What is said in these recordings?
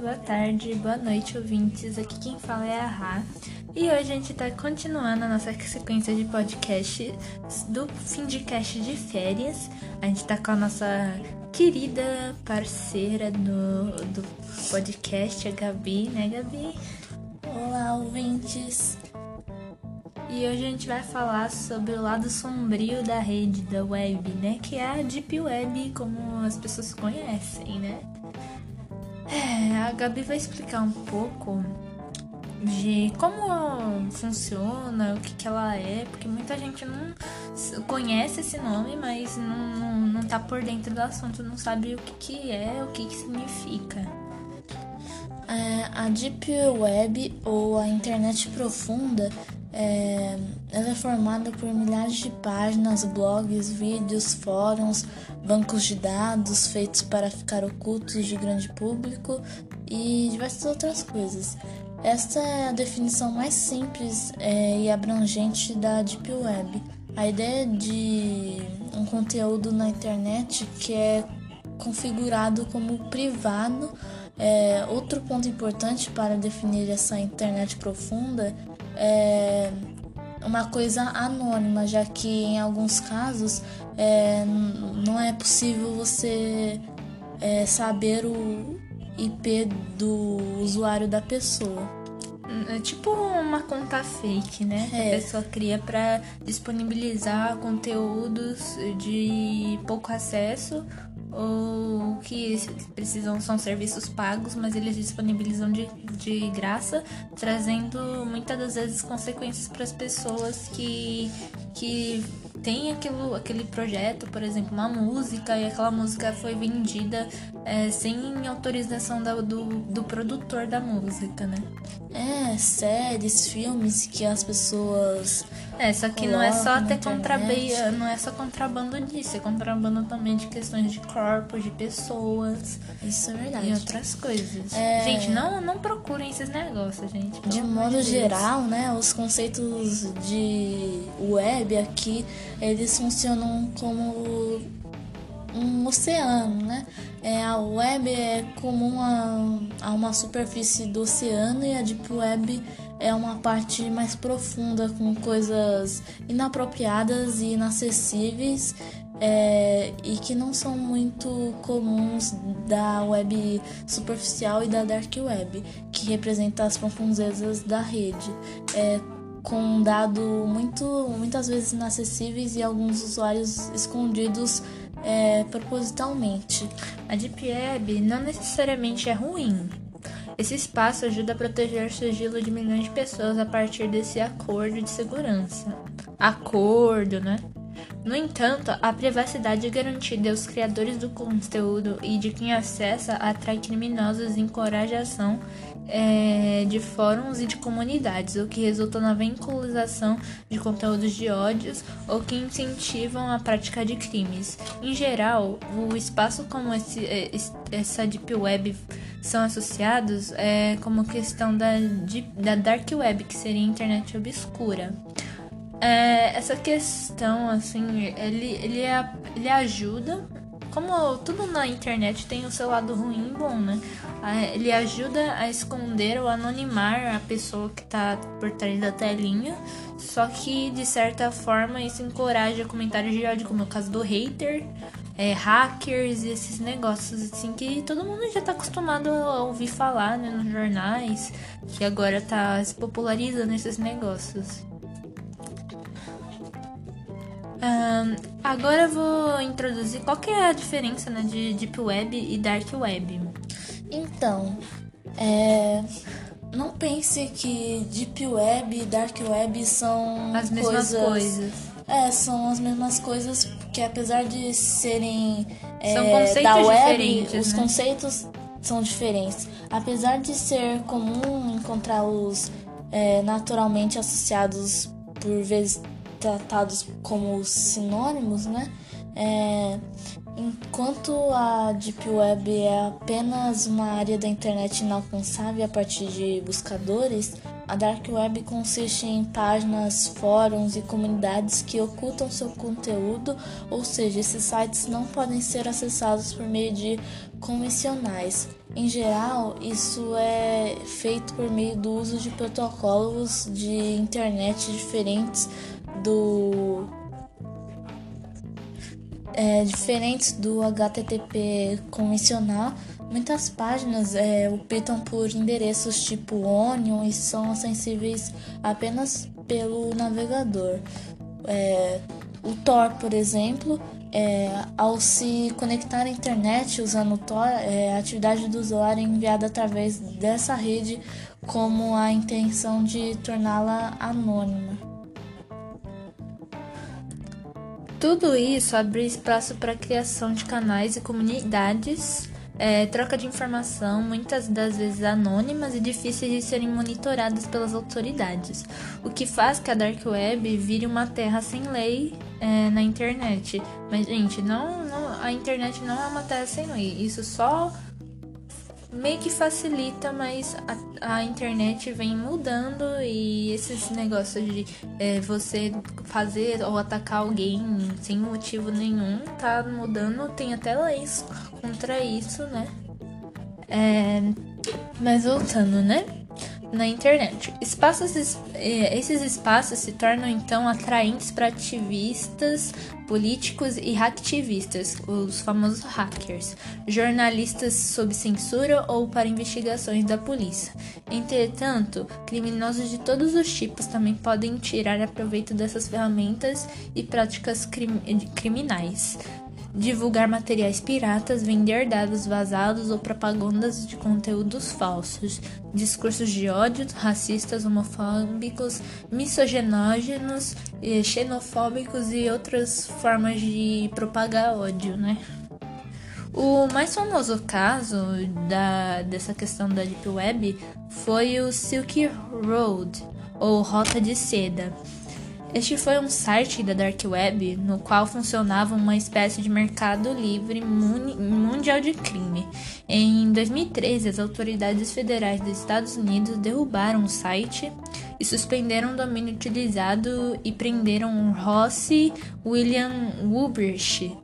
boa tarde, boa noite, ouvintes. Aqui quem fala é a Ra. E hoje a gente tá continuando a nossa sequência de podcast do fim de cast de férias. A gente tá com a nossa querida parceira do, do podcast, a Gabi, né, Gabi? Olá, ouvintes. E hoje a gente vai falar sobre o lado sombrio da rede, da web, né? Que é a Deep Web, como as pessoas conhecem, né? É, a Gabi vai explicar um pouco de como funciona, o que, que ela é, porque muita gente não conhece esse nome, mas não, não, não tá por dentro do assunto, não sabe o que, que é, o que, que significa. É, a Deep Web ou a internet profunda é, ela é formada por milhares de páginas, blogs, vídeos, fóruns, bancos de dados feitos para ficar ocultos de grande público e diversas outras coisas. Esta é a definição mais simples é, e abrangente da Deep Web. A ideia de um conteúdo na internet que é configurado como privado. É, outro ponto importante para definir essa internet profunda é uma coisa anônima, já que em alguns casos é, não é possível você é, saber o IP do usuário da pessoa. É tipo uma conta fake, né? É. A pessoa cria para disponibilizar conteúdos de pouco acesso ou que precisam são serviços pagos, mas eles disponibilizam de, de graça, trazendo muitas das vezes consequências para as pessoas que, que tem aquilo, aquele projeto, por exemplo, uma música, e aquela música foi vendida é, sem autorização da, do, do produtor da música, né? É, séries, filmes que as pessoas. É, só que não é só ter contrabando, não é só contrabando disso, é contrabando também de questões de corpos, de pessoas. Isso é verdade. E outras coisas. É... Gente, não, não procurem esses negócios, gente. De modo geral, né, os conceitos de web aqui, eles funcionam como um oceano, né? É, a web é comum a, a uma superfície do oceano e a deep web é uma parte mais profunda com coisas inapropriadas e inacessíveis é, e que não são muito comuns da web superficial e da dark web, que representa as profundezas da rede. É, com um dado muito, muitas vezes inacessíveis e alguns usuários escondidos é, propositalmente. A Deep Web não necessariamente é ruim. Esse espaço ajuda a proteger o sigilo de milhões de pessoas a partir desse acordo de segurança. Acordo, né? No entanto, a privacidade garantida aos criadores do conteúdo e de quem acessa atrai criminosos e encoraja a ação é, de fóruns e de comunidades, o que resulta na vinculação de conteúdos de ódios ou que incentivam a prática de crimes. Em geral, o espaço como esse, é, essa Deep Web são associados é como questão da, da Dark Web, que seria a internet obscura. É, essa questão, assim, ele, ele, é, ele ajuda como tudo na internet tem o seu lado ruim e bom, né? Ele ajuda a esconder ou anonimar a pessoa que tá por trás da telinha, só que de certa forma isso encoraja comentários de ódio, como é o caso do hater, é, hackers e esses negócios assim que todo mundo já tá acostumado a ouvir falar né, nos jornais, que agora tá se popularizando esses negócios. Um, agora eu vou introduzir qual que é a diferença né, de Deep Web e Dark Web. Então, é, não pense que Deep Web e Dark Web são as mesmas coisas. coisas. É, são as mesmas coisas, porque apesar de serem é, são conceitos da web, os né? conceitos são diferentes. Apesar de ser comum encontrá-los é, naturalmente associados por vezes tratados como sinônimos, né? É, enquanto a Deep Web é apenas uma área da internet inalcançável a partir de buscadores, a Dark Web consiste em páginas, fóruns e comunidades que ocultam seu conteúdo, ou seja, esses sites não podem ser acessados por meio de convencionais. Em geral, isso é feito por meio do uso de protocolos de internet diferentes do é, diferentes do HTTP convencional. Muitas páginas é, optam por endereços tipo Onion e são acessíveis apenas pelo navegador. É, o Tor, por exemplo, é, ao se conectar à internet usando o Tor, é, a atividade do usuário é enviada através dessa rede como a intenção de torná-la anônima. Tudo isso abre espaço para a criação de canais e comunidades, é, troca de informação, muitas das vezes anônimas e difíceis de serem monitoradas pelas autoridades, o que faz que a Dark Web vire uma terra sem lei é, na internet. Mas, gente, não, não, a internet não é uma terra sem lei, isso só meio que facilita, mas a, a, internet vem mudando e esses negócios de é, você fazer ou atacar alguém sem motivo nenhum tá mudando. Tem até leis contra isso, né? É, mas voltando, né? Na internet. Espaços, é, esses espaços se tornam então atraentes para ativistas, políticos e hacktivistas, os famosos hackers, jornalistas sob censura ou para investigações da polícia. Entretanto, criminosos de todos os tipos também podem tirar proveito dessas ferramentas e práticas crim criminais divulgar materiais piratas, vender dados vazados ou propagandas de conteúdos falsos, discursos de ódio, racistas, homofóbicos, misogenógenos, xenofóbicos e outras formas de propagar ódio, né? O mais famoso caso da, dessa questão da Deep Web foi o Silk Road, ou Rota de Seda este foi um site da Dark Web no qual funcionava uma espécie de mercado livre mundial de crime. Em 2013, as autoridades federais dos Estados Unidos derrubaram o site e suspenderam o domínio utilizado e prenderam Ross William Wubrich,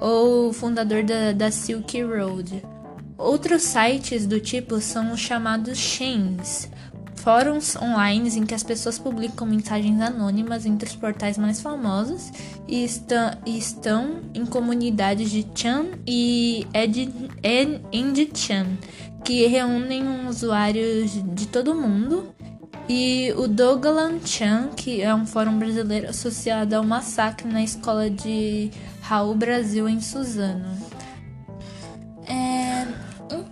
o fundador da, da Silk Road. Outros sites do tipo são os chamados chains, fóruns online em que as pessoas publicam mensagens anônimas entre os portais mais famosos e estão, e estão em comunidades de Chan e End-Chan, que reúnem usuários de todo mundo, e o Dogalan Chan, que é um fórum brasileiro associado ao massacre na escola de Raul Brasil em Suzano.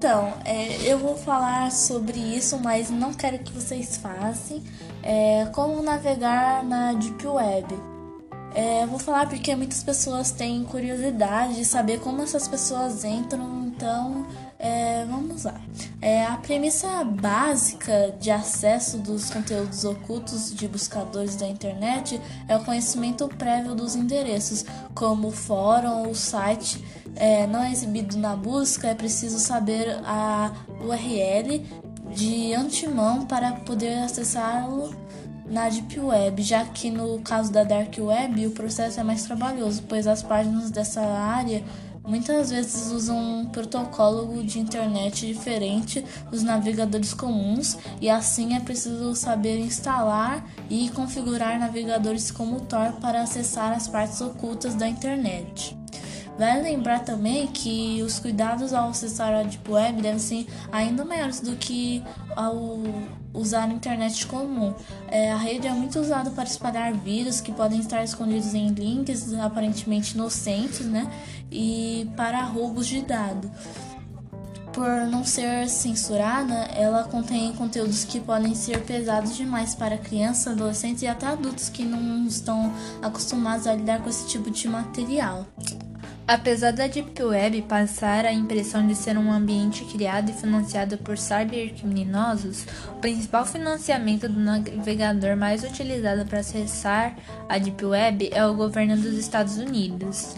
Então, é, eu vou falar sobre isso, mas não quero que vocês façam. É, como navegar na Deep Web. É, vou falar porque muitas pessoas têm curiosidade de saber como essas pessoas entram, então é, vamos lá. É, a premissa básica de acesso dos conteúdos ocultos de buscadores da internet é o conhecimento prévio dos endereços, como o fórum ou site é, não é exibido na busca, é preciso saber a URL de antemão para poder acessá-lo na Deep Web, já que no caso da Dark Web o processo é mais trabalhoso, pois as páginas dessa área muitas vezes usam um protocolo de internet diferente dos navegadores comuns e assim é preciso saber instalar e configurar navegadores como Tor para acessar as partes ocultas da internet. Vale lembrar também que os cuidados ao acessar a Deep Web devem ser ainda maiores do que ao usar a internet comum. É, a rede é muito usada para espalhar vírus que podem estar escondidos em links aparentemente inocentes, né? E para roubos de dados. Por não ser censurada, ela contém conteúdos que podem ser pesados demais para crianças, adolescentes e até adultos que não estão acostumados a lidar com esse tipo de material. Apesar da Deep Web passar a impressão de ser um ambiente criado e financiado por cybercriminosos, o principal financiamento do navegador mais utilizado para acessar a Deep Web é o governo dos Estados Unidos.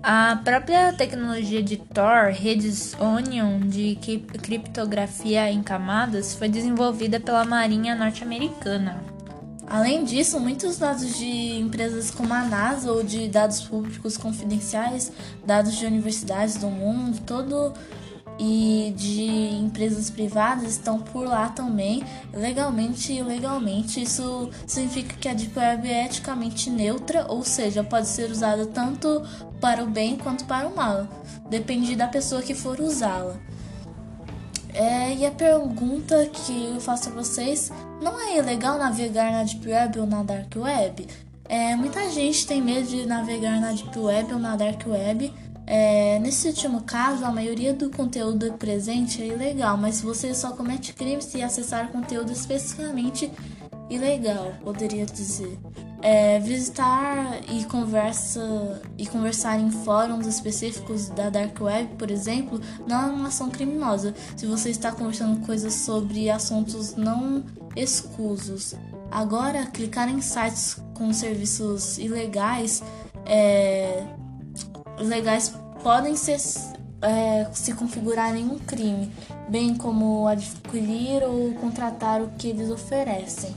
A própria tecnologia de Tor, redes Onion de criptografia em camadas, foi desenvolvida pela Marinha norte-americana. Além disso, muitos dados de empresas como a NASA ou de dados públicos confidenciais, dados de universidades do mundo todo e de empresas privadas estão por lá também, legalmente e ilegalmente. Isso significa que a Deep Web é eticamente neutra, ou seja, pode ser usada tanto para o bem quanto para o mal, depende da pessoa que for usá-la. É, e a pergunta que eu faço a vocês: não é ilegal navegar na Deep Web ou na Dark Web? É, muita gente tem medo de navegar na Deep Web ou na Dark Web é, nesse último caso, a maioria do conteúdo presente é ilegal, mas você só comete crime se acessar conteúdo especificamente ilegal, poderia dizer. É, visitar e, conversa, e conversar em fóruns específicos da Dark Web, por exemplo, não é uma ação criminosa se você está conversando coisas sobre assuntos não escusos. Agora, clicar em sites com serviços ilegais é, legais podem ser, é, se configurar em um crime, bem como adquirir ou contratar o que eles oferecem.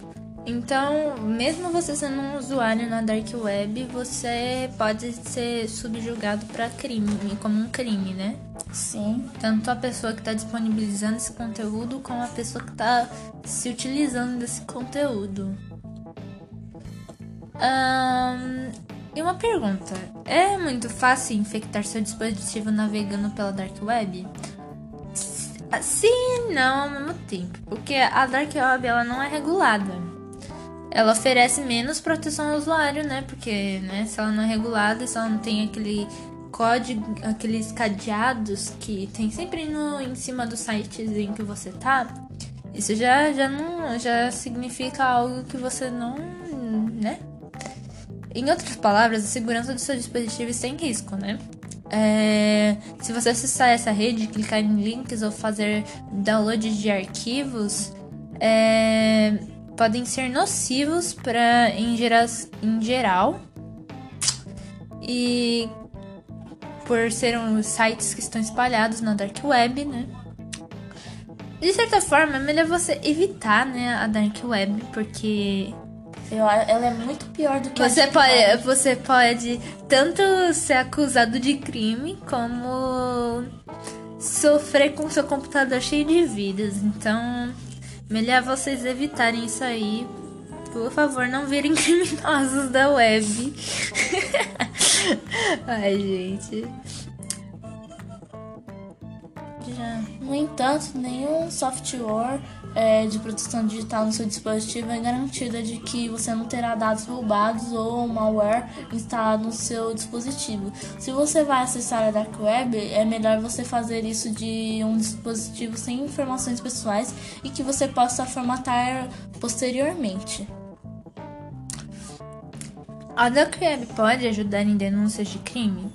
Então, mesmo você sendo um usuário na dark web, você pode ser subjugado para crime, como um crime, né? Sim. Tanto a pessoa que está disponibilizando esse conteúdo, como a pessoa que está se utilizando desse conteúdo. Um, e uma pergunta: é muito fácil infectar seu dispositivo navegando pela Dark Web? Sim e não ao mesmo tempo, porque a Dark Web ela não é regulada. Ela oferece menos proteção ao usuário, né? Porque né, se ela não é regulada, se ela não tem aquele código, aqueles cadeados que tem sempre no, em cima do em que você tá, isso já, já não já significa algo que você não, né? Em outras palavras, a segurança do seu dispositivo está em risco, né? É, se você acessar essa rede, clicar em links ou fazer download de arquivos, é, podem ser nocivos para em, em geral e por serem sites que estão espalhados na dark web, né? De certa forma, é melhor você evitar, né, a dark web, porque eu, ela é muito pior do que você a pode Você pode tanto ser acusado de crime como sofrer com seu computador cheio de vidas. Então, melhor vocês evitarem isso aí. Por favor, não virem criminosos da web. Ai, gente. No entanto, nenhum software é, de proteção digital no seu dispositivo é garantida de que você não terá dados roubados ou malware instalado no seu dispositivo. Se você vai acessar a Dark Web, é melhor você fazer isso de um dispositivo sem informações pessoais e que você possa formatar posteriormente. A Dark Web pode ajudar em denúncias de crime?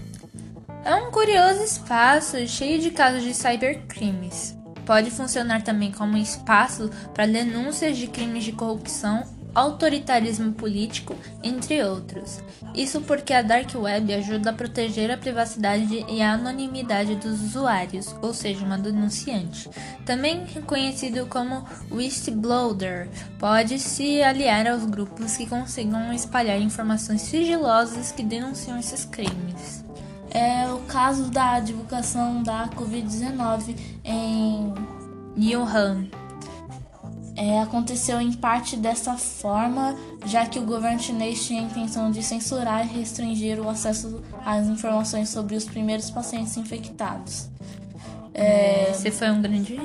É um curioso espaço cheio de casos de cybercrimes. Pode funcionar também como espaço para denúncias de crimes de corrupção, autoritarismo político, entre outros. Isso porque a Dark Web ajuda a proteger a privacidade e a anonimidade dos usuários, ou seja, uma denunciante. Também conhecido como whistleblower, pode se aliar aos grupos que consigam espalhar informações sigilosas que denunciam esses crimes é caso da divulgação da Covid-19 em Wuhan. É, aconteceu em parte dessa forma, já que o governo chinês tinha a intenção de censurar e restringir o acesso às informações sobre os primeiros pacientes infectados. É, Esse foi um grande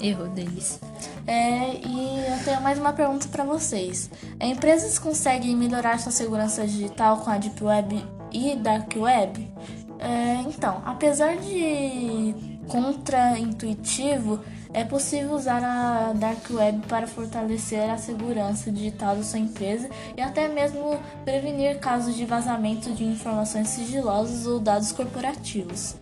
erro deles. É, e eu tenho mais uma pergunta para vocês. Empresas conseguem melhorar sua segurança digital com a Deep Web e Dark Web? É, então, apesar de contra-intuitivo, é possível usar a Dark Web para fortalecer a segurança digital da sua empresa e até mesmo prevenir casos de vazamento de informações sigilosas ou dados corporativos.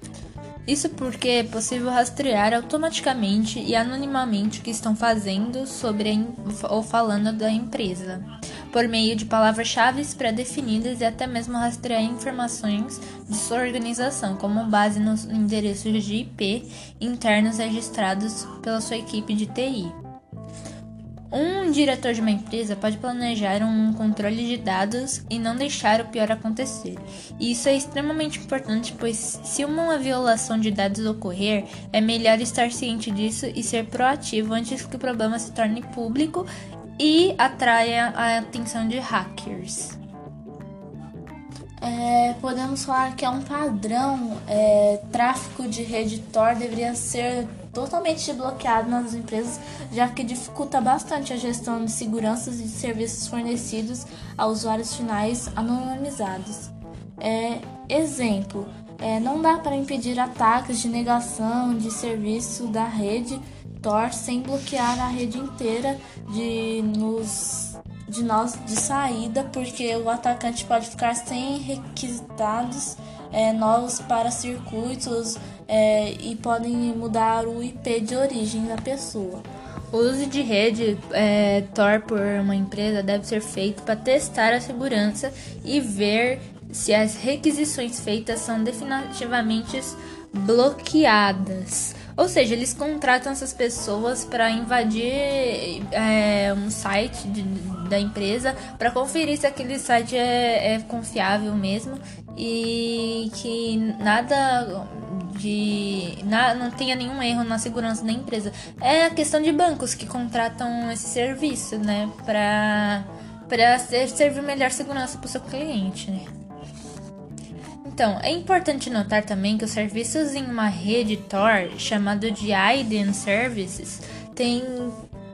Isso porque é possível rastrear automaticamente e anonimamente o que estão fazendo sobre ou falando da empresa. Por meio de palavras-chave pré-definidas e até mesmo rastrear informações de sua organização, como base nos endereços de IP internos registrados pela sua equipe de TI. Um diretor de uma empresa pode planejar um controle de dados e não deixar o pior acontecer. E isso é extremamente importante, pois se uma violação de dados ocorrer, é melhor estar ciente disso e ser proativo antes que o problema se torne público e atraia a atenção de hackers. É, podemos falar que é um padrão, é, tráfego de rede Tor deveria ser totalmente bloqueado nas empresas, já que dificulta bastante a gestão de seguranças e de serviços fornecidos a usuários finais anonimizados. É, exemplo, é, não dá para impedir ataques de negação de serviço da rede Tor sem bloquear a rede inteira de nos de nós de saída, porque o atacante pode ficar sem requisitados é, novos para circuitos é, e podem mudar o IP de origem da pessoa. O uso de rede é, Tor por uma empresa deve ser feito para testar a segurança e ver se as requisições feitas são definitivamente bloqueadas. Ou seja, eles contratam essas pessoas para invadir é, um site de, da empresa para conferir se aquele site é, é confiável mesmo e que nada de na, não tenha nenhum erro na segurança da empresa. É a questão de bancos que contratam esse serviço, né, para para servir melhor segurança para o seu cliente. Né? Então, é importante notar também que os serviços em uma rede Tor, chamado de IDEN Services, têm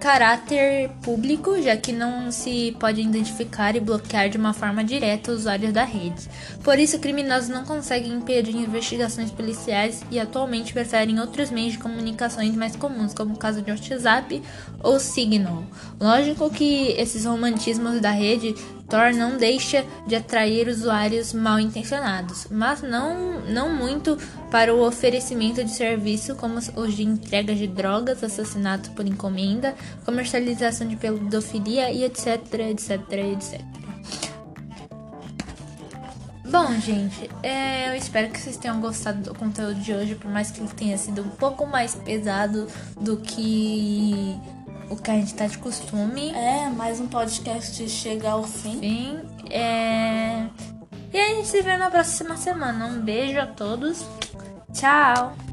caráter público, já que não se pode identificar e bloquear de uma forma direta usuários da rede. Por isso, criminosos não conseguem impedir investigações policiais e atualmente preferem outros meios de comunicações mais comuns, como o caso de WhatsApp ou Signal. Lógico que esses romantismos da rede Tor não deixa de atrair usuários mal intencionados, mas não, não muito para o oferecimento de serviço como os de entrega de drogas, assassinato por encomenda, comercialização de pedofilia e etc, etc, etc. Bom, gente, é, eu espero que vocês tenham gostado do conteúdo de hoje, por mais que ele tenha sido um pouco mais pesado do que o que a gente tá de costume. É, mais um podcast chega ao fim. Sim, é... E a gente se vê na próxima semana. Um beijo a todos. Tchau!